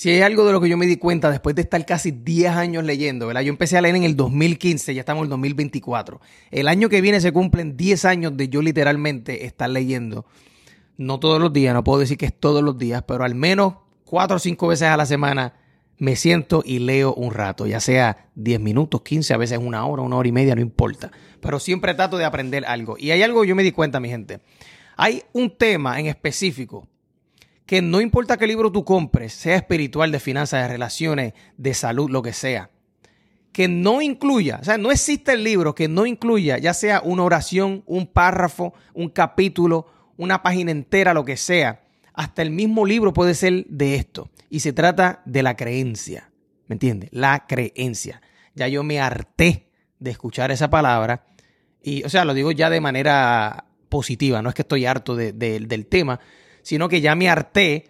Si hay algo de lo que yo me di cuenta después de estar casi 10 años leyendo, ¿verdad? Yo empecé a leer en el 2015, ya estamos en el 2024. El año que viene se cumplen 10 años de yo literalmente estar leyendo. No todos los días, no puedo decir que es todos los días, pero al menos 4 o 5 veces a la semana me siento y leo un rato, ya sea 10 minutos, 15, a veces una hora, una hora y media, no importa. Pero siempre trato de aprender algo. Y hay algo que yo me di cuenta, mi gente. Hay un tema en específico que no importa qué libro tú compres, sea espiritual, de finanzas, de relaciones, de salud, lo que sea, que no incluya, o sea, no existe el libro que no incluya ya sea una oración, un párrafo, un capítulo, una página entera, lo que sea. Hasta el mismo libro puede ser de esto. Y se trata de la creencia. ¿Me entiendes? La creencia. Ya yo me harté de escuchar esa palabra. Y, o sea, lo digo ya de manera positiva. No es que estoy harto del tema, sino que ya me harté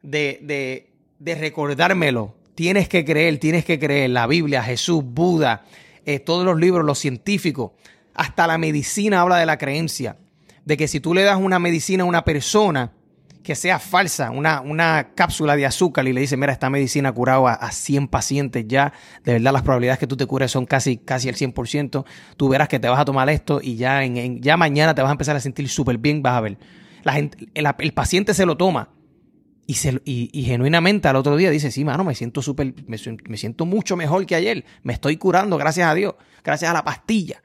de, de, recordármelo. Tienes que creer, tienes que creer. La Biblia, Jesús, Buda, eh, todos los libros, los científicos, hasta la medicina habla de la creencia. De que si tú le das una medicina a una persona que sea falsa, una, una cápsula de azúcar y le dices, mira, esta medicina ha curado a, 100 pacientes ya, de verdad las probabilidades que tú te cures son casi, casi el 100%, tú verás que te vas a tomar esto y ya, en, ya mañana te vas a empezar a sentir súper bien, vas a ver la el, paciente se lo toma y, y, genuinamente al otro día dice, sí, mano, me siento súper, me, siento mucho mejor que ayer, me estoy curando, gracias a Dios, gracias a la pastilla.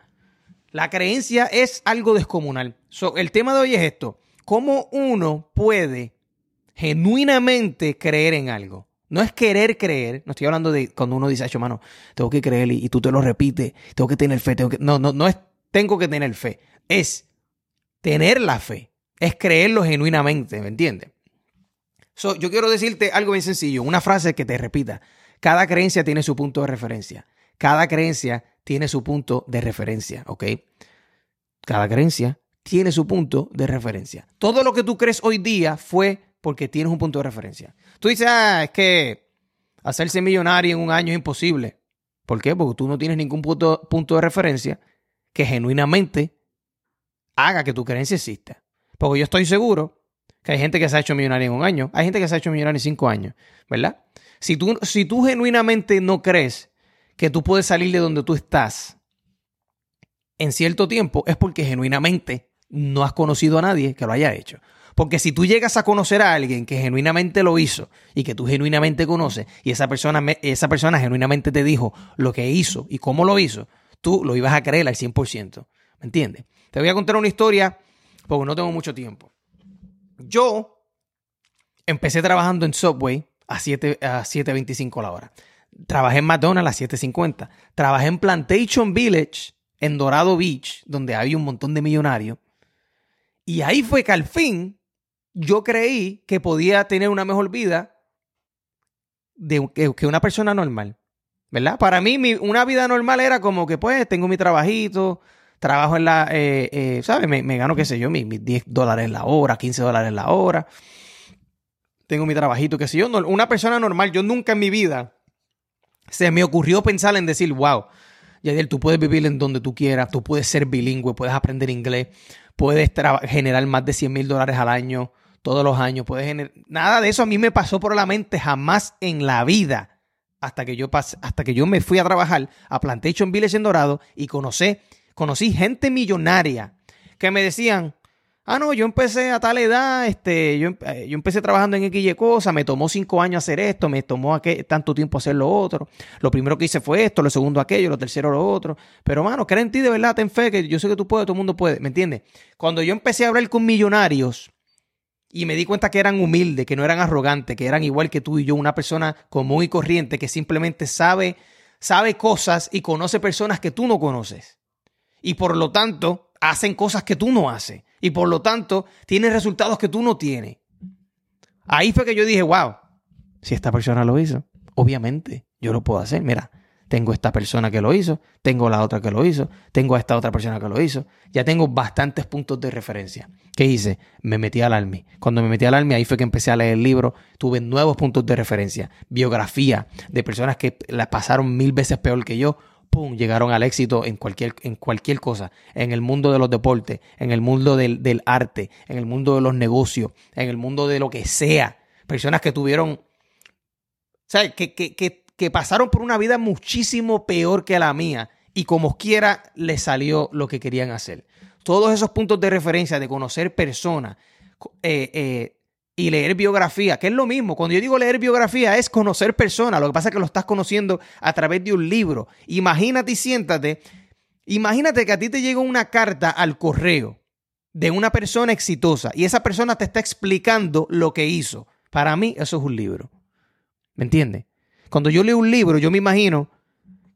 La creencia es algo descomunal. el tema de hoy es esto, ¿cómo uno puede genuinamente creer en algo? No es querer creer, no estoy hablando de cuando uno dice, hecho, mano, tengo que creer y, tú te lo repites, tengo que tener fe, tengo que... No, no, no es tengo que tener fe, es tener la fe es creerlo genuinamente, ¿me entiendes? yo quiero decirte algo bien sencillo, una frase que te repita. Cada creencia tiene su punto de referencia. Cada creencia tiene su punto de referencia, ¿ok? Cada creencia tiene su punto de referencia. Todo lo que tú crees hoy día fue porque tienes un punto de referencia. Tú dices, ah, es que hacerse millonario en un año es imposible. ¿Por qué? Porque tú no tienes ningún punto, punto de referencia que genuinamente haga que tu creencia exista. Porque yo estoy seguro que hay gente que se ha hecho millonaria en un año, hay gente que se ha hecho millonaria en cinco años, ¿verdad? Si tú, si tú genuinamente no crees que tú puedes salir de donde tú estás en cierto tiempo, es porque genuinamente no has conocido a nadie que lo haya hecho. Porque si tú llegas a conocer a alguien que genuinamente lo hizo y que tú genuinamente conoces y esa persona, esa persona genuinamente te dijo lo que hizo y cómo lo hizo, tú lo ibas a creer al 100%. ¿Me entiendes? Te voy a contar una historia porque no tengo mucho tiempo. Yo empecé trabajando en Subway a 7 a 7.25 la hora. Trabajé en McDonald's a 7.50. Trabajé en Plantation Village en Dorado Beach, donde había un montón de millonarios. Y ahí fue que al fin yo creí que podía tener una mejor vida que, una persona normal. ¿Verdad? Para mí, una vida normal era como que, pues, tengo mi trabajito, trabajo en la, eh, eh, ¿sabes? Me, gano, qué sé yo, mis, 10 dólares la hora, 15 dólares la hora. Tengo mi trabajito, qué sé yo. una persona normal, yo nunca en mi vida se me ocurrió pensar en decir, wow, Yadiel, tú puedes vivir en donde tú quieras, tú puedes ser bilingüe, puedes aprender inglés, puedes generar más de 100 mil dólares al año, todos los años, puedes generar... Nada de eso a mí me pasó por la mente jamás en la vida hasta que yo, hasta que yo me fui a trabajar a Plantation Village en Dorado y conocí conocí gente millonaria que me decían, ah, no, yo empecé a tal edad, este, yo, eh, yo empecé trabajando en X y cosa, me tomó cinco años hacer esto, me tomó tanto tiempo hacer lo otro. Lo primero que hice fue esto, lo segundo aquello, lo tercero lo otro. Pero, mano, cree en ti de verdad, ten fe, que yo sé que tú puedes, todo el mundo puede, ¿me entiendes? Cuando yo empecé a hablar con millonarios y me di cuenta que eran humildes, que no eran arrogantes, que eran igual que tú y yo, una persona común y corriente que simplemente sabe, sabe cosas y conoce personas que tú no conoces y por lo tanto hacen cosas que tú no haces y por lo tanto tienen resultados que tú no tienes. Ahí fue que yo dije, wow, si esta persona lo hizo, obviamente yo lo puedo hacer. Mira, tengo esta persona que lo hizo, tengo la otra que lo hizo, tengo a esta otra persona que lo hizo. Ya tengo bastantes puntos de referencia. ¿Qué hice? Me metí al ALMI. Cuando me metí al ALMI, ahí fue que empecé a leer el libro. Tuve nuevos puntos de referencia, biografía de personas que la pasaron mil veces peor que yo llegaron al éxito en cualquier, en cualquier cosa, en el mundo de los deportes, en el mundo del, arte, en el mundo de los negocios, en el mundo de lo que sea. Personas que tuvieron que, que, que, que pasaron por una vida muchísimo peor que la mía y como quiera les salió lo que querían hacer. Todos esos puntos de referencia de conocer personas eh, eh, y leer biografía, que es lo mismo. Cuando yo digo leer biografía es conocer personas, lo que pasa es que lo estás conociendo a través de un libro. Imagínate y siéntate, imagínate que a ti te llega una carta al correo de una persona exitosa y esa persona te está explicando lo que hizo. Para mí eso es un libro. ¿Me entiendes? Cuando yo leo un libro, yo me imagino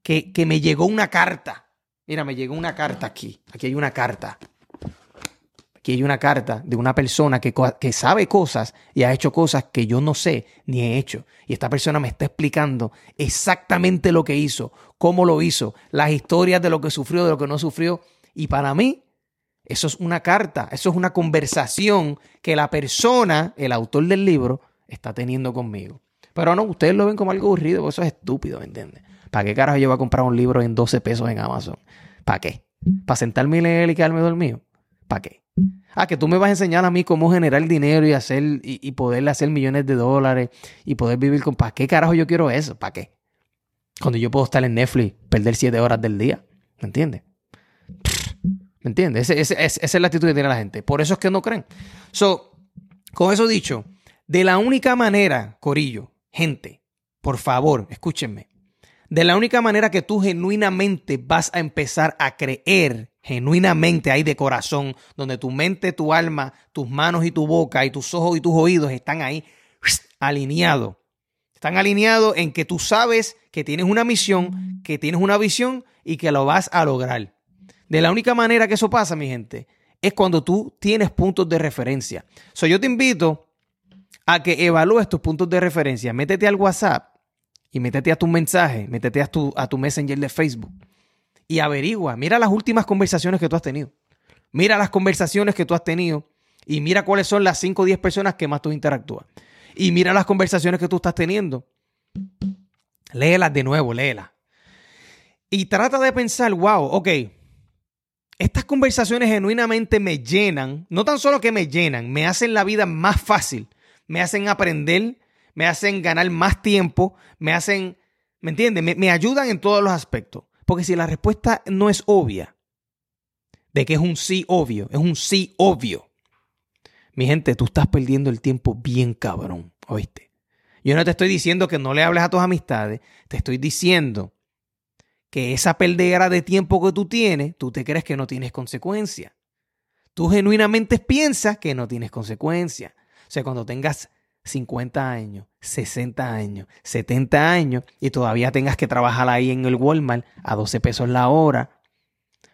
que, que me llegó una carta. Mira, me llegó una carta aquí. Aquí hay una carta. Aquí hay una carta de una persona que, que, sabe cosas y ha hecho cosas que yo no sé ni he hecho. Y esta persona me está explicando exactamente lo que hizo, cómo lo hizo, las historias de lo que sufrió, de lo que no sufrió. Y para mí, eso es una carta, eso es una conversación que la persona, el autor del libro, está teniendo conmigo. Pero no, ustedes lo ven como algo aburrido, eso es estúpido, ¿me entiendes? ¿Para qué carajo yo voy a comprar un libro en 12 pesos en Amazon? ¿Para qué? ¿Para sentarme y leer y quedarme dormido? ¿Para qué? Ah, que tú me vas a enseñar a mí cómo generar dinero y hacer y, y poderle hacer millones de dólares y poder vivir con. ¿Para qué carajo yo quiero eso? ¿Para qué? Cuando yo puedo estar en Netflix, perder 7 horas del día. ¿Me entiendes? ¿Me entiendes? esa es la actitud que tiene la gente. Por eso es que no creen. So, con eso dicho, de la única manera, Corillo, gente, por favor, escúchenme. De la única manera que tú genuinamente vas a empezar a creer, genuinamente ahí de corazón, donde tu mente, tu alma, tus manos y tu boca y tus ojos y tus oídos están ahí alineados. Están alineados en que tú sabes que tienes una misión, que tienes una visión y que lo vas a lograr. De la única manera que eso pasa, mi gente, es cuando tú tienes puntos de referencia. So, yo te invito a que evalúes tus puntos de referencia. Métete al WhatsApp y métete a tu mensaje, métete a tu, a tu Messenger de Facebook y averigua, mira las últimas conversaciones que tú has tenido. Mira las conversaciones que tú has tenido y mira cuáles son las 5 o 10 personas que más tú interactúas. Y mira las conversaciones que tú estás teniendo. Léelas de nuevo, léelas. Y trata de pensar, wow, ok, estas conversaciones genuinamente me llenan, no tan solo que me llenan, me hacen la vida más fácil, me hacen aprender, me hacen ganar más tiempo, me hacen, ¿me entiendes? Me, ayudan en todos los aspectos. Porque si la respuesta no es obvia, de que es un sí obvio, es un sí obvio. Mi gente, tú estás perdiendo el tiempo bien cabrón, ¿oíste? Yo no te estoy diciendo que no le hables a tus amistades, te estoy diciendo que esa perdera de tiempo que tú tienes, tú te crees que no tienes consecuencia. Tú genuinamente piensas que no tienes consecuencia. O sea, cuando tengas 50 años, 60 años, 70 años y todavía tengas que trabajar ahí en el Walmart a 12 pesos la hora,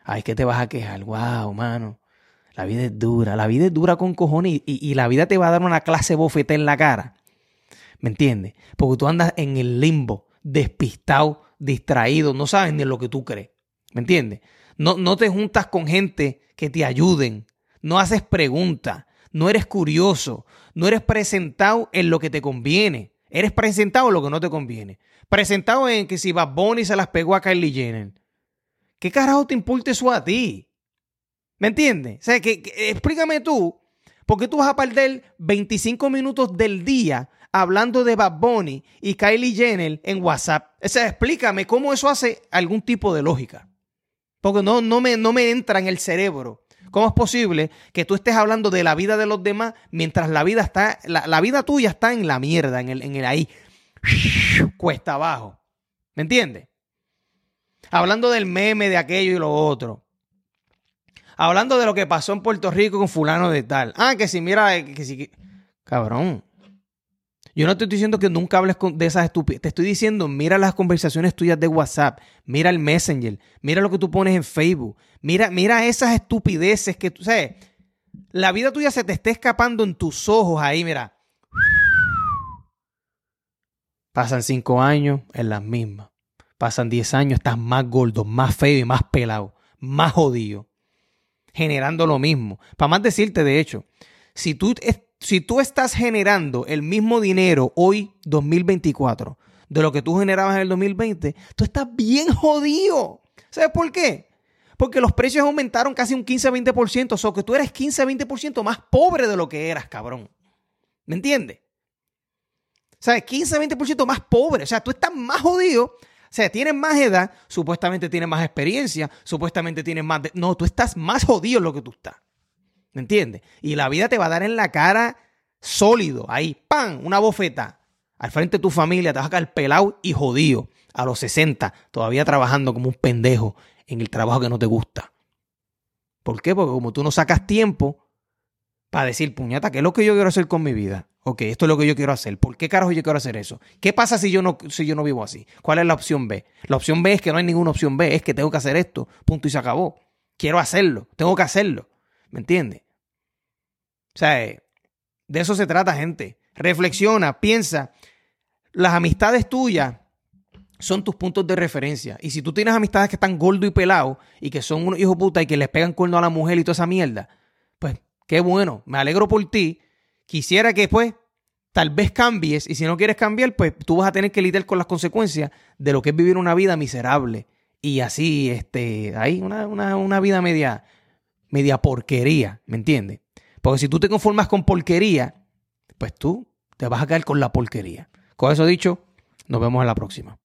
ay, que te vas a quejar, wow, mano. La vida es dura, la vida es dura con cojones y, la vida te va a dar una clase bofeta en la cara. ¿Me entiendes? Porque tú andas en el limbo, despistado, distraído, no sabes ni lo que tú crees. ¿Me entiendes? No, no te juntas con gente que te ayuden, no haces preguntas, no eres curioso, no eres presentado en lo que te conviene. Eres presentado en lo que no te conviene. Presentado en que si Bad Bunny se las pegó a Kylie Jenner. ¿Qué carajo te importa eso a ti? ¿Me entiendes? O sea, que, explícame tú, ¿por qué tú vas a perder 25 minutos del día hablando de Bad Bunny y Kylie Jenner en WhatsApp? O sea, explícame cómo eso hace algún tipo de lógica. Porque no, no, me, no me entra en el cerebro ¿Cómo es posible que tú estés hablando de la vida de los demás mientras la vida está, la, vida tuya está en la mierda, en el, en el ahí, cuesta abajo? ¿Me entiendes? Hablando del meme de aquello y lo otro. Hablando de lo que pasó en Puerto Rico con fulano de tal. Ah, que si mira, que si... Cabrón. Yo no te estoy diciendo que nunca hables de esas estupideces. Te estoy diciendo, mira las conversaciones tuyas de WhatsApp, mira el Messenger, mira lo que tú pones en Facebook, mira, mira esas estupideces que tú sabes. La vida tuya se te está escapando en tus ojos ahí, mira. Pasan cinco años en las mismas. Pasan diez años, estás más gordo, más feo y más pelado, más jodido. Generando lo mismo. Para más decirte, de hecho, si tú si tú estás generando el mismo dinero hoy, 2024, de lo que tú generabas en el 2020, tú estás bien jodido. ¿Sabes por qué? Porque los precios aumentaron casi un 15-20%, o sea que tú eres 15-20% más pobre de lo que eras, cabrón. ¿Me entiendes? ¿Sabes? 15, 20% más pobre. O sea, tú estás más jodido. O sea, tienes más edad, supuestamente tienes más experiencia, supuestamente tienes más... No, tú estás más jodido en lo que tú estás. ¿Me entiendes? Y la vida te va a dar en la cara sólido, ahí, ¡pam! Una bofeta. Al frente de tu familia te vas a caer pelado y jodido. A los 60, todavía trabajando como un pendejo en el trabajo que no te gusta. ¿Por qué? Porque como tú no sacas tiempo para decir, puñata, ¿qué es lo que yo quiero hacer con mi vida? Ok, esto es lo que yo quiero hacer. ¿Por qué carajo yo quiero hacer eso? ¿Qué pasa si yo no, si yo no vivo así? ¿Cuál es la opción B? La opción B es que no hay ninguna opción B, es que tengo que hacer esto, punto y se acabó. Quiero hacerlo, tengo que hacerlo. ¿Me entiendes? O sea, de eso se trata, gente. Reflexiona, piensa. Las amistades tuyas son tus puntos de referencia. Y si tú tienes amistades que están gordo y pelado y que son unos hijos puta y que les pegan cuerno a la mujer y toda esa mierda, pues qué bueno, me alegro por ti. Quisiera que pues tal vez cambies y si no quieres cambiar, pues tú vas a tener que lidiar con las consecuencias de lo que es vivir una vida miserable. Y así, este, ahí una, una, una vida media, media porquería, ¿me entiendes? Porque si tú te conformas con porquería, pues tú te vas a caer con la porquería. Con eso dicho, nos vemos en la próxima.